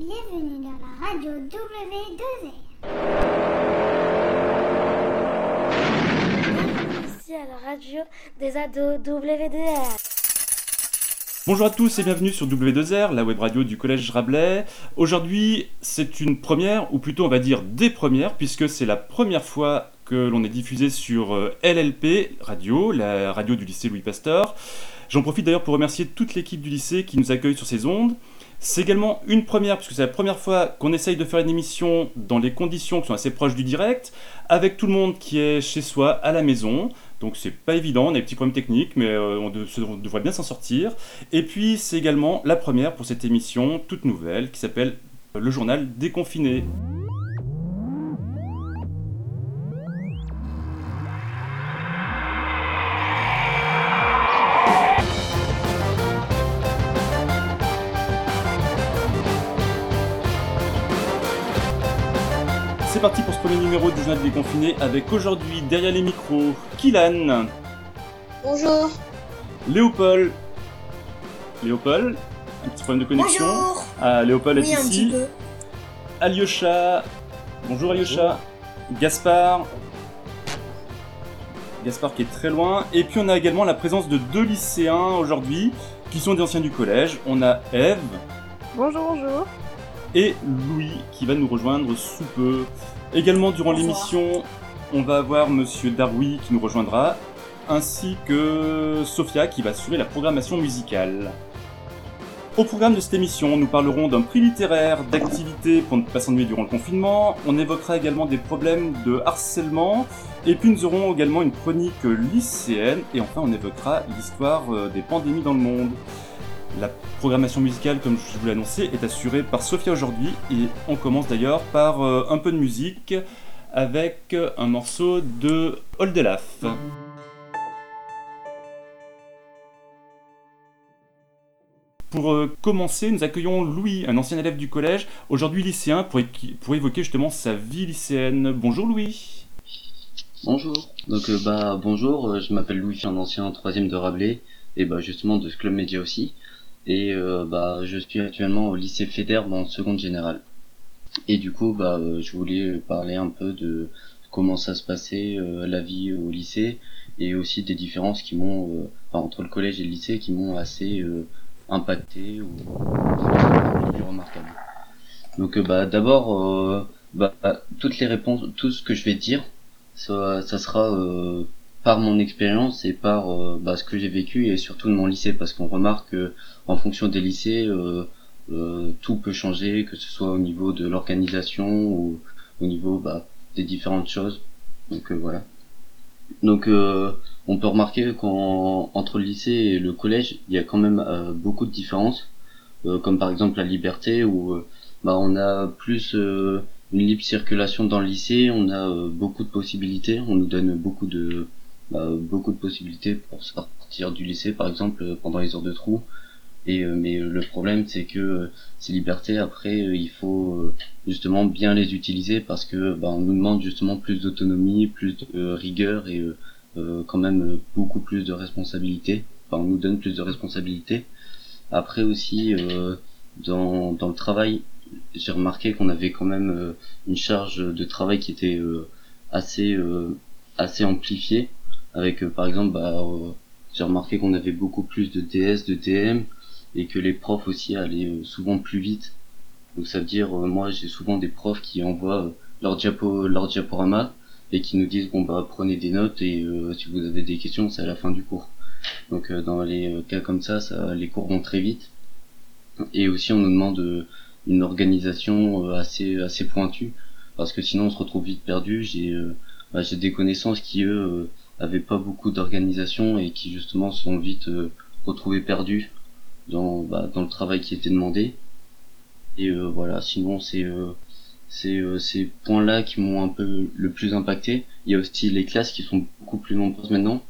Bienvenue dans la radio W2R. Ici à la radio des ados W2R. Bonjour à tous et bienvenue sur W2R, la web radio du Collège Rabelais. Aujourd'hui, c'est une première, ou plutôt on va dire des premières, puisque c'est la première fois que l'on est diffusé sur euh, LLP Radio, la radio du lycée Louis Pasteur. J'en profite d'ailleurs pour remercier toute l'équipe du lycée qui nous accueille sur ces ondes. C'est également une première, puisque c'est la première fois qu'on essaye de faire une émission dans les conditions qui sont assez proches du direct, avec tout le monde qui est chez soi, à la maison. Donc c'est pas évident, on a des petits problèmes techniques, mais euh, on, devrait bien s'en sortir. Et puis c'est également la première pour cette émission toute nouvelle qui s'appelle Le journal déconfiné. Numéro du journal déconfiné avec aujourd'hui derrière les micros Kylan, Bonjour. Léopold. Léopold, un petit problème de connexion. Bonjour. Ah, Léopold est Oui, ici. petit peu. Alyosha. Bonjour Alyosha. Gaspard. Gaspard qui est très loin. Et puis on a également la présence de deux lycéens aujourd'hui qui sont des anciens du collège. On a Eve Bonjour, bonjour. Et Louis qui va nous rejoindre sous peu. Également durant l'émission, on va avoir Monsieur Darwi qui nous rejoindra, ainsi que Sophia qui va assurer la programmation musicale. Au programme de cette émission, nous parlerons d'un prix littéraire, d'activités pour ne pas s'ennuyer durant le confinement, on évoquera également des problèmes de harcèlement, et puis nous aurons également une chronique lycéenne, et enfin on évoquera l'histoire euh, des pandémies dans le monde. La programmation musicale, comme je vous l'ai annoncé, est assurée par Sophia aujourd'hui, et on commence d'ailleurs par euh, un peu de musique avec un morceau de Oldelaf. Pour euh, commencer, nous accueillons Louis, un ancien élève du collège, aujourd'hui lycéen, pour, pour évoquer justement sa vie lycéenne. Bonjour Louis. Bonjour. Donc euh, bah bonjour, euh, je m'appelle Louis, je suis un ancien troisième de Rabelais et bah justement de ce club média aussi. Et euh, bah je suis actuellement au lycée Fédère en seconde générale. Et du coup bah euh, je voulais parler un peu de comment ça se passait euh, la vie au lycée et aussi des différences qui m'ont enfin, entre le collège et le lycée qui m'ont assez impacté ou remarquable. Donc bah d'abord bah toutes les réponses tout ce que je vais dire ça, ça sera euh, par mon expérience et par euh, bah, ce que j'ai vécu et surtout de mon lycée parce qu'on remarque que en fonction des lycées euh, euh, tout peut changer que ce soit au niveau de l'organisation ou au niveau bah, des différentes choses. Donc euh, voilà. Donc euh, on peut remarquer qu'entre le lycée et le collège il y a quand même beaucoup de différences. Comme par exemple la liberté où bah, on a plus une libre circulation dans le lycée, on a beaucoup de possibilités, on nous donne beaucoup de beaucoup de possibilités pour sortir du lycée par exemple euh, pendant les heures de trou. Et euh, mais euh, le problème c'est que euh, ces libertés après euh, il faut euh, justement bien les utiliser parce que bah, on nous demande justement plus d'autonomie, plus de euh, rigueur et euh, euh, quand même euh, beaucoup plus de responsabilités. Enfin on nous donne plus de responsabilités. Après aussi euh, dans dans le travail j'ai remarqué qu'on avait quand même euh, une charge de travail qui était euh, assez euh, assez amplifiée avec euh, par exemple bah, euh, j'ai remarqué qu'on avait beaucoup plus de DS de TM et que les profs aussi allaient euh, souvent plus vite. Donc ça veut dire moi j'ai souvent des profs qui envoient leur diapo leur diaporama et qui nous disent bon bah prenez des notes et euh, si vous avez des questions c'est à la fin du cours. Donc euh, dans les cas comme ça, ça les cours vont très vite. Et aussi on nous demande une organisation assez assez pointue parce que sinon on se retrouve vite perdu. J'ai bah, j'ai des connaissances qui eux euh, avaient pas beaucoup d'organisation et qui justement sont vite euh, retrouvés perdus dans bah, dans le travail qui était demandé. Et euh, voilà sinon c'est euh, c'est euh, ces points là qui m'ont un peu le plus impacté. Il y a aussi les classes qui sont beaucoup plus nombreuses maintenant.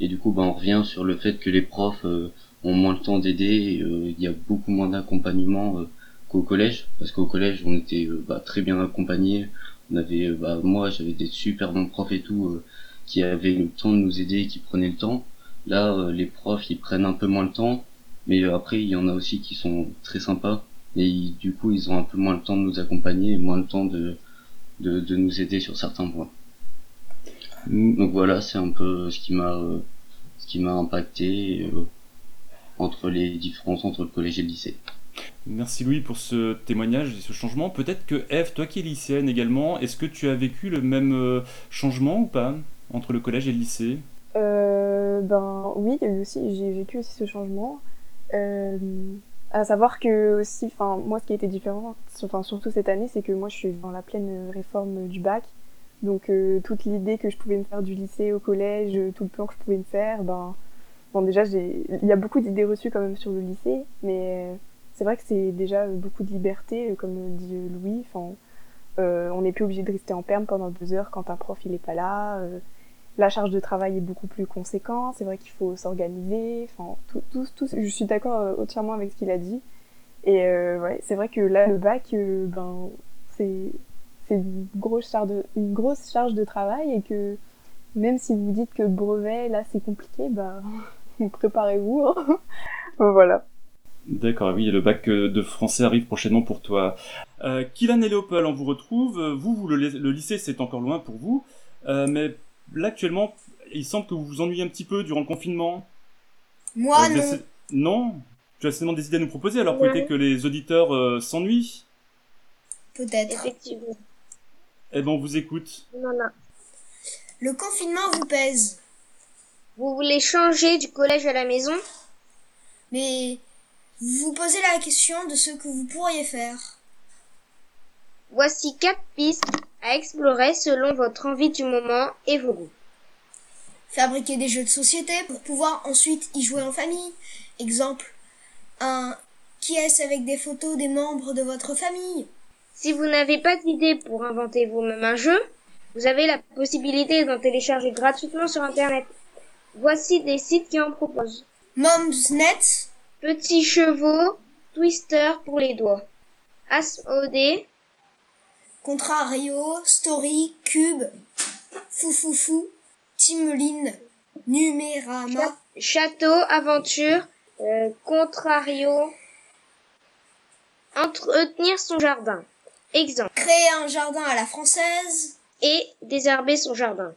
Et du coup bah on revient sur le fait que les profs euh, ont moins le temps d'aider il y a beaucoup moins d'accompagnement qu'au collège. Parce qu'au collège on était bah, très bien accompagnés. On avait bah, moi j'avais des super bons profs et tout qui avaient le temps de nous aider qui prenaient le temps là euh, les profs ils prennent un peu moins le temps mais euh, après il y en a aussi qui sont très sympas et du coup ils ont un peu moins le temps de nous accompagner et moins le temps de, de, nous aider sur certains points. Donc voilà, c'est un peu ce qui m'a euh, ce qui m'a impacté entre les différences entre le collège et le lycée. Merci Louis pour ce témoignage et ce changement. Peut-être que Eve, toi qui es lycéenne également, est-ce que tu as vécu le même changement ou pas? Entre le collège et le lycée Euh, ben oui, il eu aussi, j'ai vécu aussi ce changement. Euh, à savoir que aussi, enfin moi, ce qui a été différent, enfin surtout cette année, c'est que moi, je suis dans la pleine réforme du bac. Donc euh, toute l'idée que je pouvais me faire du lycée au collège, euh, tout le plan que je pouvais me faire, ben bon déjà il y a beaucoup d'idées reçues quand même sur le lycée, mais c'est vrai que c'est déjà beaucoup de liberté, comme dit Louis. Enfin, on n'est plus obligé de rester en perme pendant deux heures quand un prof il est pas là. La charge de travail est beaucoup plus conséquente. C'est vrai qu'il faut s'organiser. Enfin, tout, tout, tout, je suis d'accord euh, entièrement avec ce qu'il a dit. Et euh, ouais, c'est vrai que là, le bac, euh, ben, c'est une grosse charge de une grosse charge de travail et que même si vous dites que brevet là c'est compliqué, bah préparez-vous. hein. voilà. D'accord, oui, le bac de français arrive prochainement pour toi. Kylan et Léopold, on vous retrouve. Vous, vous le, lycée, c'est encore loin pour vous. Mais là, actuellement, il semble que vous vous ennuyez un petit peu durant le confinement. Moi, Euh, non. Non? Tu as seulement des idées à nous proposer, alors Ouais. peut-être que les auditeurs euh, s'ennuient? Peut-être. Effectivement. Eh ben, on vous écoute. Non, non. Le confinement vous pèse. Vous voulez changer du collège à la maison? Mais vous vous posez la question de ce que vous pourriez faire. Voici quatre pistes à explorer selon votre envie du moment et vos goûts. Fabriquer des jeux de société pour pouvoir ensuite y jouer en famille. Exemple, un qui est avec des photos des membres de votre famille? Si vous n'avez pas d'idée pour inventer vous-même un jeu, vous avez la possibilité d'en télécharger gratuitement sur Internet. Voici des sites qui en proposent. Momsnet, Petits chevaux, Twister pour les doigts. Contrario, Story, Cube, Foufoufou, Timeline, Numérama, Château, Aventure, euh, Contrario. Entretenir son jardin. Exemple. Créer un jardin à la française, Et désherber son jardin.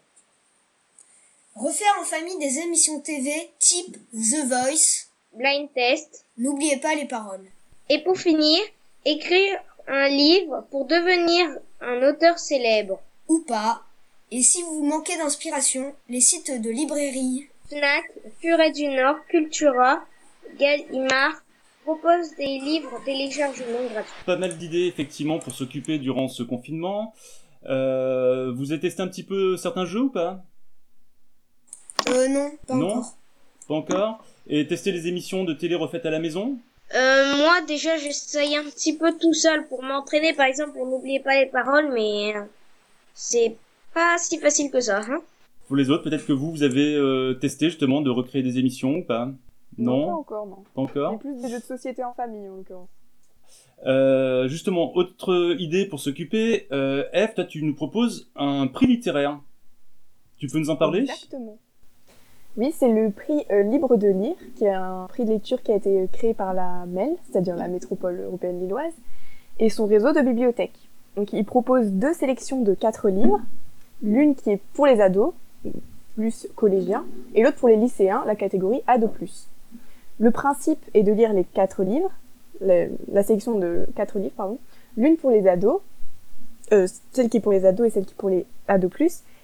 refaire en famille des émissions TV type The Voice. Blind test. N'oubliez pas les paroles. Et pour finir, écrire un livre pour devenir un auteur célèbre. Ou pas. Et si vous manquez d'inspiration, les sites de librairie. Fnac, Furet du Nord, Cultura, Gallimard proposent des livres en téléchargement gratuit. Pas mal d'idées, effectivement, pour s'occuper durant ce confinement. Euh, vous avez testé un petit peu certains jeux ou pas? Euh, non, pas Non? encore. Pas encore Et tester les émissions de télé refaites à la maison? Euh, moi déjà j'essaye un petit peu tout seul pour m'entraîner par exemple pour n'oublier pas les paroles mais euh, c'est pas si facile que ça. Hein Pour les autres, peut-être que vous, vous avez euh, testé justement de recréer des émissions ou pas? Pas Non, encore, non. pas encore? Mais plus des jeux de société en famille, en l'occurrence. Euh, justement, autre idée pour s'occuper. Euh, Eve, toi, tu nous proposes un prix littéraire. Tu peux nous en parler? Exactement. Oui, c'est le prix euh, Libre de lire, qui est un prix de lecture qui a été créé par la MEL, c'est-à-dire la métropole européenne lilloise, et son réseau de bibliothèques. Donc, il propose deux sélections de quatre livres, l'une qui est pour les ados, plus collégiens, et l'autre pour les lycéens, la catégorie ado+. Le principe est de lire les quatre livres, la, la sélection de quatre livres, pardon, l'une pour les ados, euh, celle qui est pour les ados et celle qui est pour les ados+,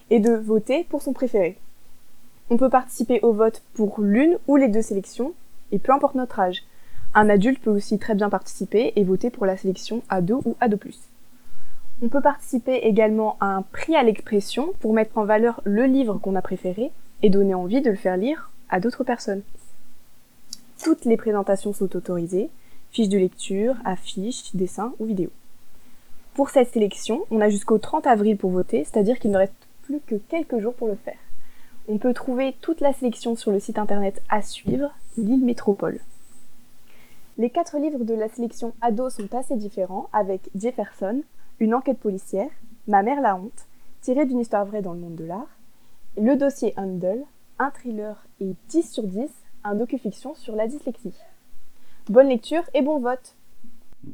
et de voter pour son préféré. On peut participer au vote pour l'une ou les deux sélections, et peu importe notre âge. Un adulte peut aussi très bien participer et voter pour la sélection ado ou ado+. On peut participer également à un prix à l'expression pour mettre en valeur le livre qu'on a préféré et donner envie de le faire lire à d'autres personnes. Toutes les présentations sont autorisées, fiches de lecture, affiches, dessins ou vidéos. Pour cette sélection, on a jusqu'au 30 avril pour voter, c'est-à-dire qu'il ne reste plus que quelques jours pour le faire. On peut trouver toute la sélection sur le site internet à suivre, l'île Métropole. Les quatre livres de la sélection ado sont assez différents, avec Jefferson, une enquête policière, Ma mère la honte, tiré d'une histoire vraie dans le monde de l'art, Le dossier Handel, un thriller et 10 sur 10, un docu-fiction sur la dyslexie. Bonne lecture et bon vote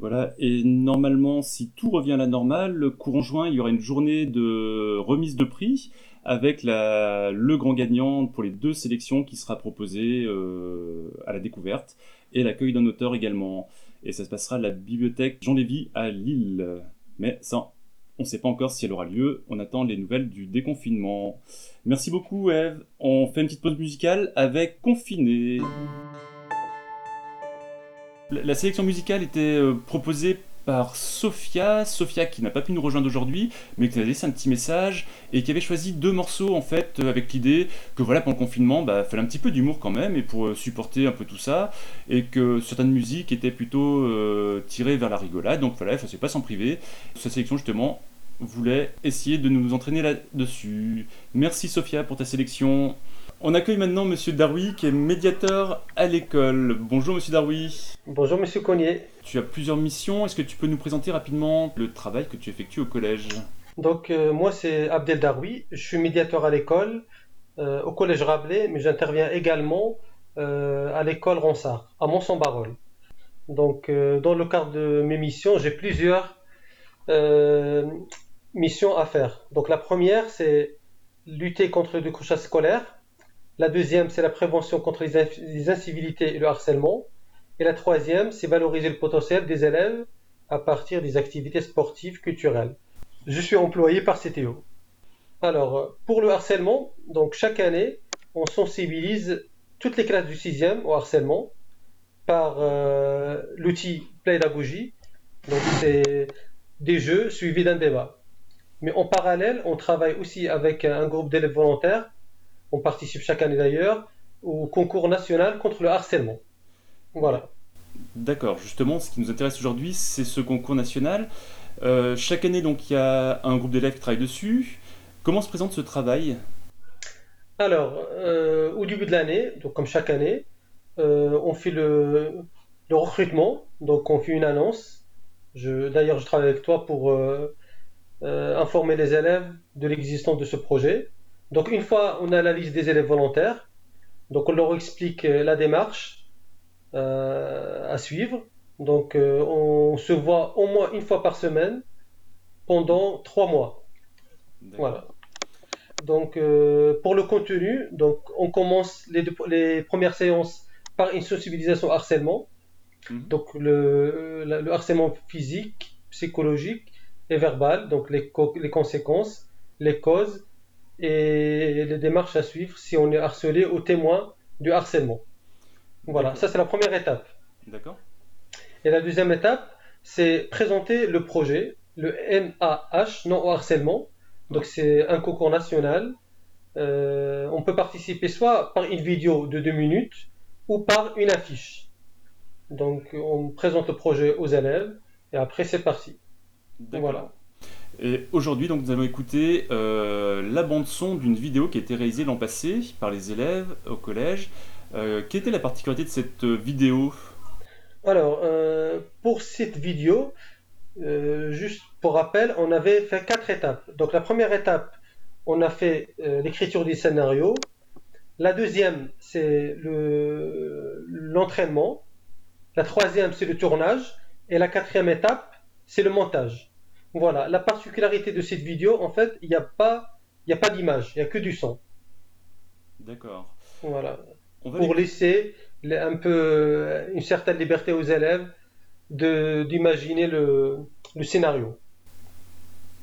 Voilà, et normalement, si tout revient à la normale, le courant juin, il y aura une journée de remise de prix avec la, le grand gagnant pour les deux sélections qui sera proposé euh, à la découverte et l'accueil d'un auteur également. Et ça se passera à la bibliothèque Jean Lévy à Lille. Mais ça, on ne sait pas encore si elle aura lieu. On attend les nouvelles du déconfinement. Merci beaucoup, Eve. On fait une petite pause musicale avec Confiné. La sélection musicale était euh, proposée par Sophia, Sophia qui n'a pas pu nous rejoindre aujourd'hui, mais qui a laissé un petit message et qui avait choisi deux morceaux en fait euh, avec l'idée que voilà pendant le confinement, bah fallait un petit peu d'humour quand même et pour euh, supporter un peu tout ça et que certaines musiques étaient plutôt tirées vers la rigolade, donc voilà, il ne pas s'en priver. Sa sélection justement voulait essayer de nous entraîner là-dessus. Merci Sophia pour ta sélection. On accueille maintenant Monsieur Darwi, qui est médiateur à l'école. Bonjour Monsieur Darwi. Bonjour Monsieur Cognier. Tu as plusieurs missions. Est-ce que tu peux nous présenter rapidement le travail que tu effectues au collège? Donc euh, moi c'est Abdel Darwi. Je suis médiateur à l'école, euh, au collège Rabelais, mais j'interviens également euh, à l'école Ronsard, à Mont-Saint-Barol. Donc dans le cadre de mes missions, j'ai plusieurs missions à faire. Donc la première c'est lutter contre le décrochage scolaire la deuxième, c'est la prévention contre les incivilités et le harcèlement. Et la troisième, c'est valoriser le potentiel des élèves à partir des activités sportives culturelles. Je suis employé par CTO. Alors, pour le harcèlement, donc chaque année, on sensibilise toutes les classes du sixième au harcèlement par euh, l'outil pédagogie. Donc, c'est des jeux suivis d'un débat. Mais en parallèle, on travaille aussi avec un groupe d'élèves volontaires on participe chaque année d'ailleurs au concours national contre le harcèlement. Voilà. D'accord, justement, ce qui nous intéresse aujourd'hui, c'est ce concours national. Euh, chaque année, donc, il y a un groupe d'élèves qui travaille dessus. Comment se présente ce travail? Alors, euh, au début de l'année, donc comme chaque année, euh, on fait le, recrutement, donc on fait une annonce. D'ailleurs, je travaille avec toi pour informer les élèves de l'existence de ce projet. Donc une fois on a la liste des élèves volontaires, donc on leur explique euh, la démarche euh, à suivre. Donc euh, on se voit au moins une fois par semaine pendant trois mois. Voilà. Donc pour le contenu, donc on commence les, les premières séances par une sensibilisation au harcèlement. Mhm. Donc le, le, harcèlement physique, psychologique et verbal, donc les, les conséquences, les causes et les démarches à suivre si on est harcelé ou témoin du harcèlement. Voilà, ça c'est la première étape. D'accord. Et la deuxième étape, c'est présenter le projet, le NAH, non au harcèlement. Donc c'est un concours national. Euh, on peut participer soit par une vidéo de deux minutes ou par une affiche. Donc on présente le projet aux élèves et après c'est parti. Voilà. Aujourd'hui, donc, nous allons écouter euh, la bande-son d'une vidéo qui a été réalisée l'an passé par les élèves au collège. Euh, quelle était la particularité de cette vidéo? Alors, euh, pour cette vidéo, juste pour rappel, on avait fait quatre étapes. Donc, la première étape, on a fait l'écriture du scénario. La deuxième, c'est l'entraînement. la troisième, c'est le tournage. Et la quatrième étape, c'est le montage. Voilà, la particularité de cette vidéo, en fait, il n'y a pas, a pas d'image, il n'y a que du son. D'accord. Voilà. Pour laisser un peu une certaine liberté aux élèves de d'imaginer le, le scénario.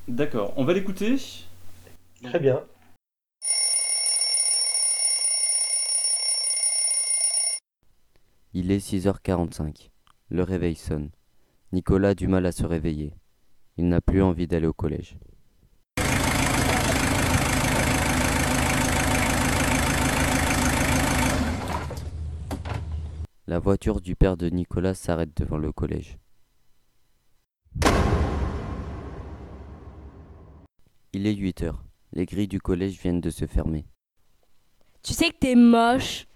D'accord. On va l'écouter. Très bien. Il est 6h45. Le réveil sonne. Nicolas a du mal à se réveiller. Il n'a plus envie d'aller au collège. La voiture du père de Nicolas s'arrête devant le collège. Il est 8 heures. Les grilles du collège viennent de se fermer. Tu sais que t'es moche.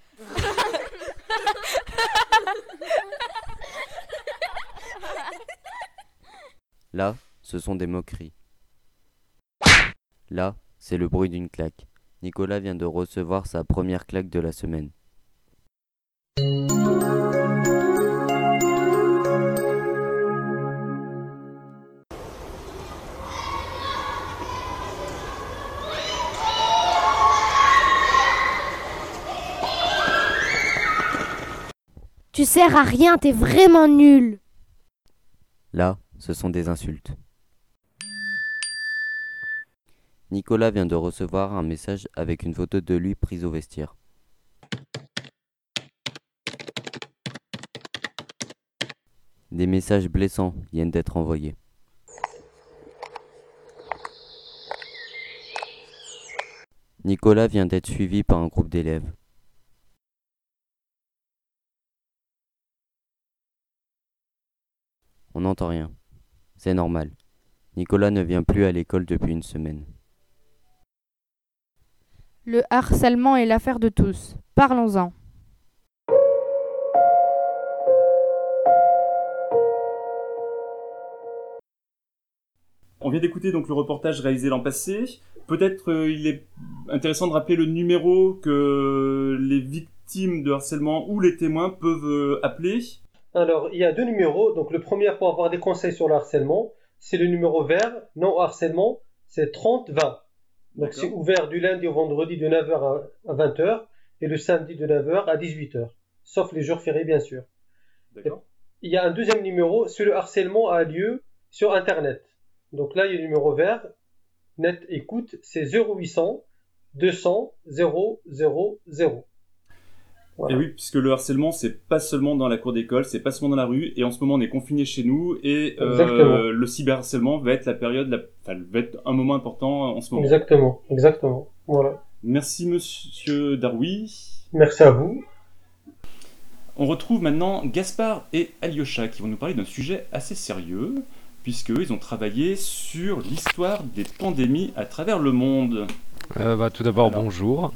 Là, ce sont des moqueries. Là, c'est le bruit d'une claque. Nicolas vient de recevoir sa première claque de la semaine. Tu sers à rien, t'es vraiment nul. Là, ce sont des insultes. Nicolas vient de recevoir un message avec une photo de lui prise au vestiaire. Des messages blessants viennent d'être envoyés. Nicolas vient d'être suivi par un groupe d'élèves. On n'entend rien. C'est normal. Nicolas ne vient plus à l'école depuis une semaine. Le harcèlement est l'affaire de tous. Parlons-en. On vient d'écouter donc le reportage réalisé l'an passé. Peut-être euh, il est intéressant de rappeler le numéro que les victimes de harcèlement ou les témoins peuvent euh, appeler. Alors, il y a deux numéros. Donc, le premier pour avoir des conseils sur le harcèlement, c'est le numéro vert. Non harcèlement, c'est 30-20. Donc, c'est ouvert du lundi au vendredi de 9h à 20h et le samedi de 9h à 18h. Sauf les jours fériés, bien sûr. Il y a un deuxième numéro, si le harcèlement a lieu sur Internet. Donc là, il y a le numéro vert. Net écoute, c'est 0800 200 000. Voilà. Et oui, puisque le harcèlement, c'est pas seulement dans la cour d'école, c'est pas seulement dans la rue, et en ce moment on est confiné chez nous, et Exactement. euh, le cyberharcèlement va être la période, la... enfin, va être un moment important en ce moment. Exactement, exactement. Voilà. Merci Monsieur Darwi. Merci à vous. On retrouve maintenant Gaspard et Alyosha qui vont nous parler d'un sujet assez sérieux, puisqu'ils ont travaillé sur l'histoire des pandémies à travers le monde. Euh, bah, tout d'abord, Alors. bonjour.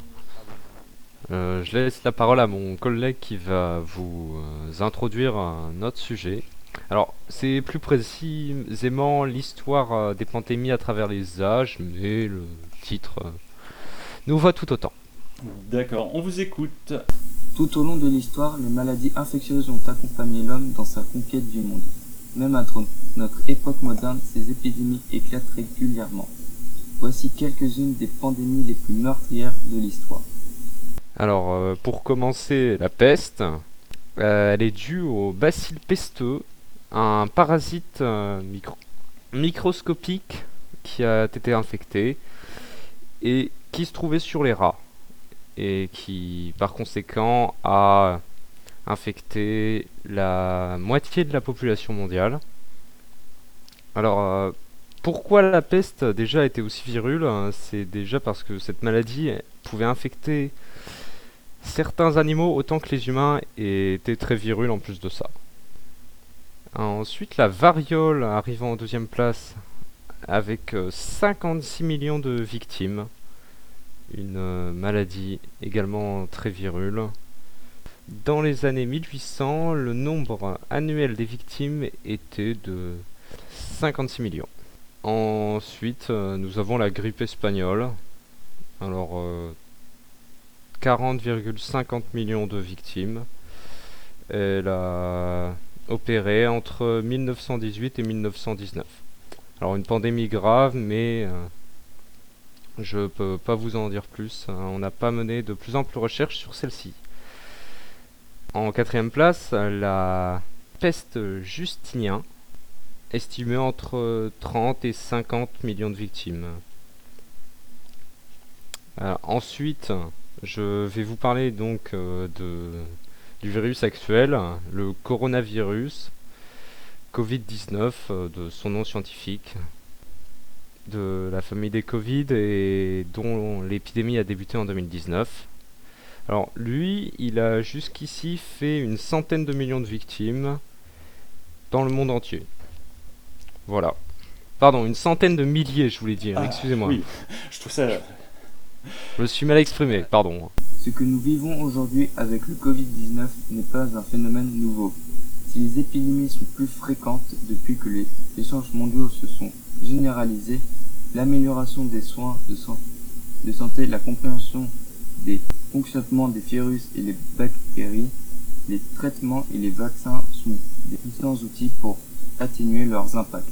Euh, je laisse la parole à mon collègue qui va vous euh, introduire un autre sujet. Alors, c'est plus précisément l'histoire euh, des pandémies à travers les âges, mais le titre euh, nous va tout autant. D'accord, on vous écoute. Tout au long de l'histoire, les maladies infectieuses ont accompagné l'homme dans sa conquête du monde. Même à notre époque moderne, ces épidémies éclatent régulièrement. Voici quelques-unes des pandémies les plus meurtrières de l'histoire. Alors, euh, pour commencer, la peste, euh, elle est due au bacille pesteux, un parasite euh, micro- microscopique qui a été infecté et qui se trouvait sur les rats et qui, par conséquent, a infecté la moitié de la population mondiale. Alors, pourquoi la peste déjà était aussi virule? C'est déjà parce que cette maladie pouvait infecter certains animaux autant que les humains était très virule en plus de ça. Ensuite, la variole arrivant en deuxième place avec euh, 56 millions de victimes. Une euh, maladie également très virule. Dans les années 1800, le nombre annuel des victimes était de 56 millions. Ensuite, euh, nous avons la grippe espagnole. Alors, euh, 40,50 millions de victimes. Elle a opéré entre 1918 et 1919. Alors une pandémie grave, mais euh, je peux pas vous en dire plus. hein. On n'a pas mené de plus amples recherches sur celle-ci. En quatrième place, la peste Justinien, estimée entre 30 et 50 millions de victimes. Alors, ensuite, je vais vous parler donc euh, de, du virus actuel, le coronavirus Covid-19, euh, de son nom scientifique, de la famille des Covid et dont l'épidémie a débuté en 2019. Alors lui, il a jusqu'ici fait une centaine de millions de victimes dans le monde entier. Voilà. Pardon, une centaine de milliers, je voulais dire, Ah, excusez-moi. Oui, je trouve ça. Je me suis mal exprimé, pardon. Ce que nous vivons aujourd'hui avec le Covid-19 n'est pas un phénomène nouveau. Si les épidémies sont plus fréquentes depuis que les échanges mondiaux se sont généralisés, l'amélioration des soins de, san- de santé, la compréhension des fonctionnements des virus et les bactéries, les traitements et les vaccins sont des puissants outils pour atténuer leurs impacts.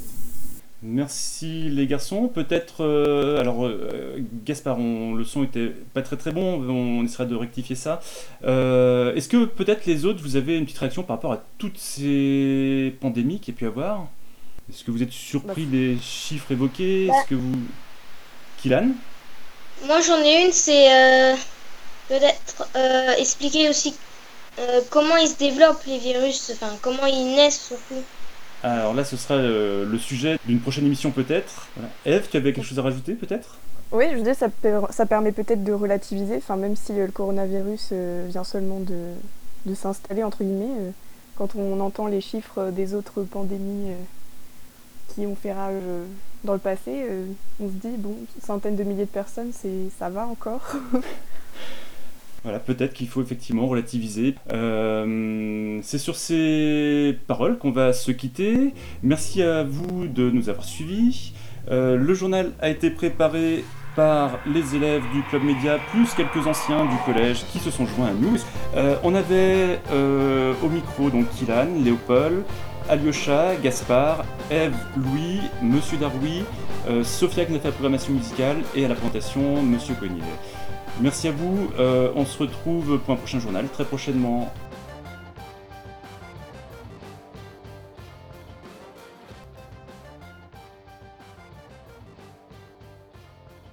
Merci les garçons. Peut-être, euh, alors euh, Gaspard, on- le son était pas très très bon, on essaiera de rectifier ça. Euh, Est-ce que peut-être les autres, vous avez une petite réaction par rapport à toutes ces pandémies qu'il y a pu avoir? Est-ce que vous êtes surpris des chiffres évoqués? Est-ce que vous... Kylan Moi j'en ai une, c'est peut-être expliquer aussi comment ils se développent les virus, enfin comment ils naissent surtout. Alors là, ce sera euh, le sujet d'une prochaine émission peut-être. Tu avais quelque chose à rajouter peut-être? Oui, je dire, ça, ça permet peut-être de relativiser, enfin, même si euh, le coronavirus euh, vient seulement de, de s'installer, entre guillemets, quand on entend les chiffres des autres pandémies qui ont fait rage dans le passé, on se dit, bon, centaines de milliers de personnes, c'est, ça va encore? Voilà, peut-être qu'il faut effectivement relativiser. Euh, c'est sur ces paroles qu'on va se quitter. Merci à vous de nous avoir suivis. Euh, le journal a été préparé par les élèves du club média plus quelques anciens du collège qui se sont joints à nous. Euh, on avait au micro donc Kylan, Léopold, Alyosha, Gaspard, Eve, Louis, Monsieur Daroui, Sophia qui la programmation musicale et à la présentation Monsieur Cognier. Merci à vous, euh, on se retrouve pour un prochain journal très prochainement.